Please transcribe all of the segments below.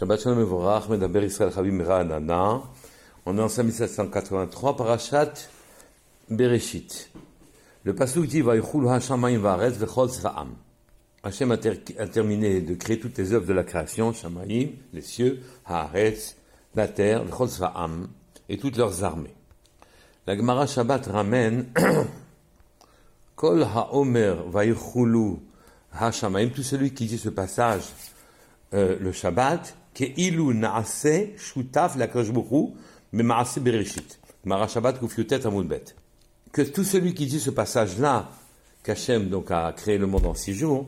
Shabbat Shalom Mevorach, Medaber Israël Chavim Ra'anana. On est en 5783, Parashat Bereshit. Le pasuk dit Vayichul HaShamayim Va'aretz V'chol Tzra'am. Hachem a, a, terminé de créer toutes les œuvres de la création, Shamayim, les cieux, Haaretz, la terre, V'chol Tzra'am, et toutes leurs armées. La Gemara Shabbat ramène Kol HaOmer Vayichulu HaShamayim, tout celui qui dit ce passage, euh, le Shabbat, Amudbet. Que tout celui qui dit ce passage-là, qu'Hachem donc a créé le monde en six jours,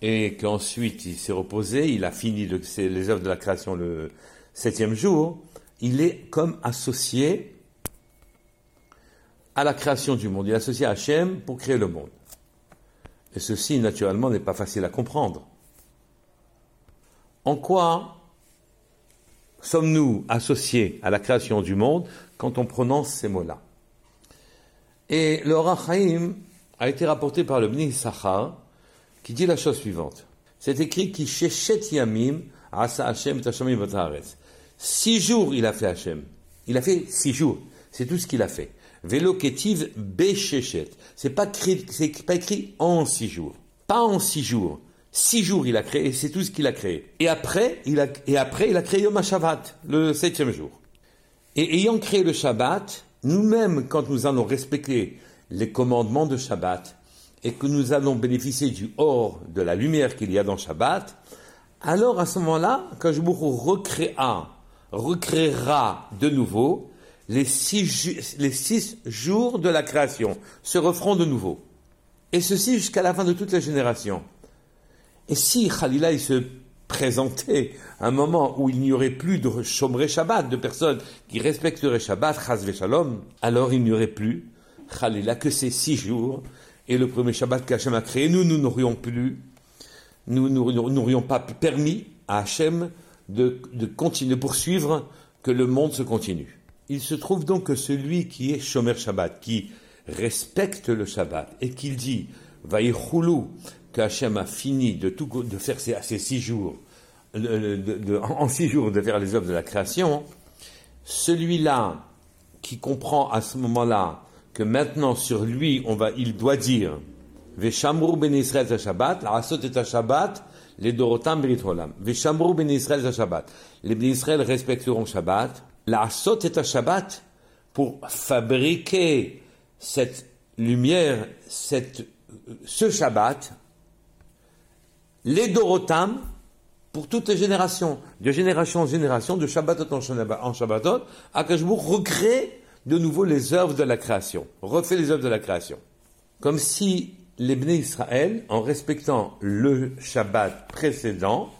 et qu'ensuite il s'est reposé, il a fini le, les œuvres de la création le septième jour, il est comme associé à la création du monde. Il est associé à Hachem pour créer le monde. Et ceci, naturellement, n'est pas facile à comprendre. En quoi sommes-nous associés à la création du monde quand on prononce ces mots-là Et le Rachaim a été rapporté par le Bni Sachar, qui dit la chose suivante. C'est écrit qui yamim asa Hashem. Six jours il a fait Hashem. Il a fait six jours. C'est tout ce qu'il a fait. Vélo ketiv beshechet. C'est pas écrit, c'est pas écrit en six jours. Pas en six jours. Six jours il a créé, c'est tout ce qu'il a créé. Et après, il a, et après, il a créé Yom Shabbat, le septième jour. Et ayant créé le Shabbat, nous-mêmes, quand nous allons respecter les commandements de Shabbat, et que nous allons bénéficier du or, de la lumière qu'il y a dans Shabbat, alors à ce moment-là, quand je recréa, recréera de nouveau les six, les six jours de la création, se referont de nouveau. Et ceci jusqu'à la fin de toutes les générations. Et si Khalila il se présentait un moment où il n'y aurait plus de Shomrei Shabbat, de personnes qui respecteraient Shabbat, Shalom, alors il n'y aurait plus Khalila que ces six jours et le premier Shabbat qu'Hachem a créé, nous, nous n'aurions plus, nous n'aurions pas permis à Hachem de, de continuer, poursuivre que le monde se continue. Il se trouve donc que celui qui est Shomer Shabbat, qui respecte le Shabbat et qu'il dit Vaïchoulou, qu'Hachem a fini de, faire ces, ces six jours, en six jours de faire les œuvres de la création, celui-là qui comprend à ce moment-là que maintenant sur lui, on va, il doit dire Veshamru ben Israël Shabbat, la et Shabbat, les Dorotam Berit Olam. Veshamru ben Israël Shabbat. Les ben Israël respecteront Shabbat. La et Shabbat pour fabriquer cette lumière, cette, ce Shabbat, les Dorotam, pour toutes les générations, de génération en génération, de Shabbatot en Shabbatot, Akashbourg recrée de nouveau les œuvres de la création, refait les œuvres de la création. Comme si les Bnei Israël, en respectant le Shabbat précédent,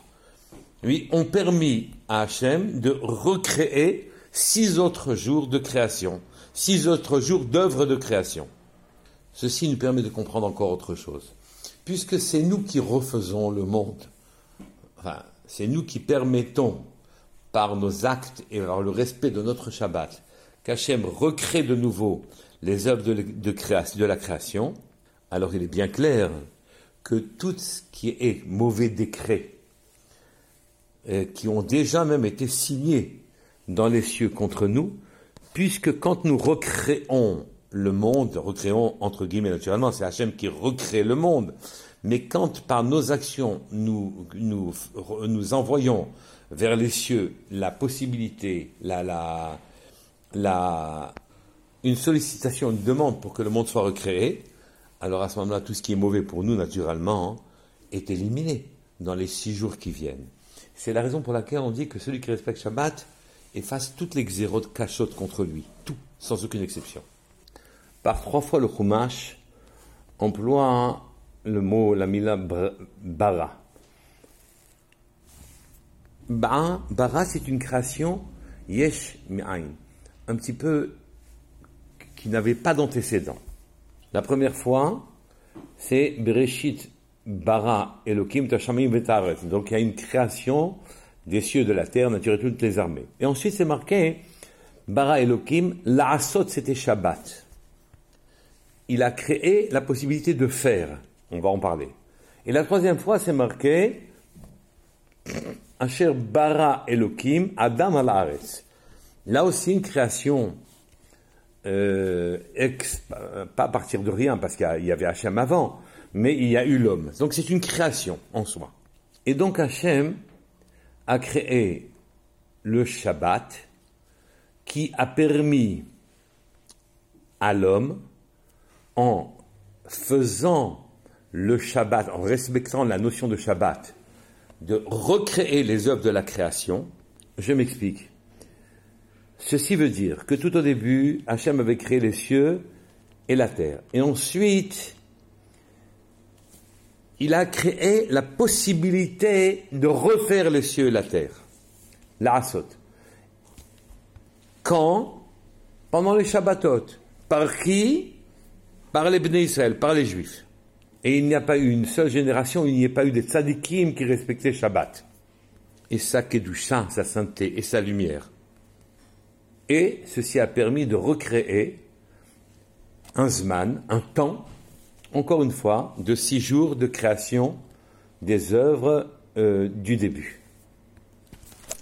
lui, ont permis à Hachem de recréer six autres jours de création, six autres jours d'œuvres de création. Ceci nous permet de comprendre encore autre chose. Puisque c'est nous qui refaisons le monde, enfin, c'est nous qui permettons, par nos actes et par le respect de notre Shabbat, qu'Hachem recrée de nouveau les œuvres de, de, la création, alors il est bien clair que tout ce qui est mauvais décret, euh, qui ont déjà même été signés dans les cieux contre nous, puisque quand nous recréons le monde, recréons entre guillemets naturellement, c'est Hachem qui recrée le monde, mais quand par nos actions nous, nous, envoyons vers les cieux la possibilité, la, la, la, une sollicitation, une demande pour que le monde soit recréé, alors à ce moment-là, tout ce qui est mauvais pour nous, naturellement, est éliminé dans les six jours qui viennent. C'est la raison pour laquelle on dit que celui qui respecte Shabbat efface toutes les xérotes cachotes contre lui, tout, sans aucune exception. Par trois fois, le Chumash emploie le mot, la mila bara. Bara, c'est une création yesh mi'ain un petit peu qui n'avait pas d'antécédent. La première fois, c'est Bereshit bara Elohim tashamim vetaret. Donc il y a une création des cieux, de la terre, nature et toutes les armées. Et ensuite c'est marqué bara Elohim laasot c'était Shabbat. Il a créé la possibilité de faire. On va en parler. Et la troisième fois c'est marqué Asher bara Elohim Adam al Là aussi une création euh, pas à partir de rien, parce qu'il y avait Hachem avant, mais il y a eu l'homme. Donc c'est une création en soi. Et donc Hachem a créé le Shabbat qui a permis à l'homme, en faisant le Shabbat, en respectant la notion de Shabbat, de recréer les œuvres de la création. Je m'explique. Ceci veut dire que tout au début, Hachem avait créé les cieux et la terre. Et ensuite, il a créé la possibilité de refaire les cieux et la terre. La Asot. Quand? Pendant les Shabbatot. Par qui? Par les Bnei Israël, par les Juifs. Et il n'y a pas eu une seule génération, il n'y a pas eu des tzadikim qui respectaient Shabbat. Et sa kedusha, sa sainteté et sa lumière. Et ceci a permis de recréer un zman, un temps, encore une fois, de six jours de création des œuvres euh, du début.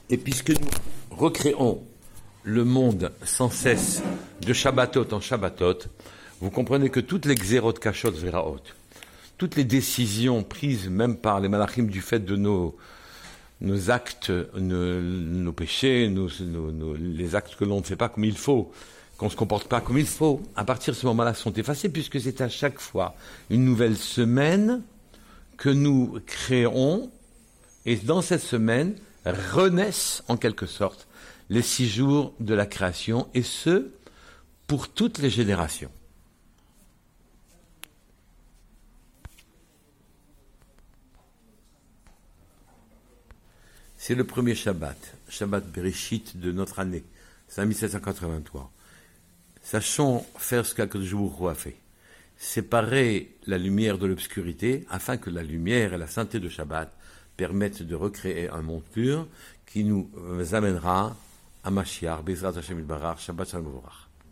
Et puisque nous recréons le monde sans cesse de Shabbatot en Shabbatot, vous comprenez que toutes les xérot kachot veraot, toutes les décisions prises même par les malachim du fait de nos nos actes, nos, péchés, les actes que l'on ne fait pas comme il faut, qu'on ne se comporte pas comme il faut, à partir de ce moment-là, sont effacés, puisque c'est à chaque fois une nouvelle semaine que nous créons, et dans cette semaine renaissent en quelque sorte les six jours de la création, et ce, pour toutes les générations. C'est le premier Shabbat, Shabbat Bereshit de notre année, c'est en 1783. Sachons faire ce qu'Akadosh a fait. Séparer la lumière de l'obscurité afin que la lumière et la sainteté de Shabbat permettent de recréer un monde pur qui nous amènera à Mashiach, Bezrat Hashem Shabbat Shalom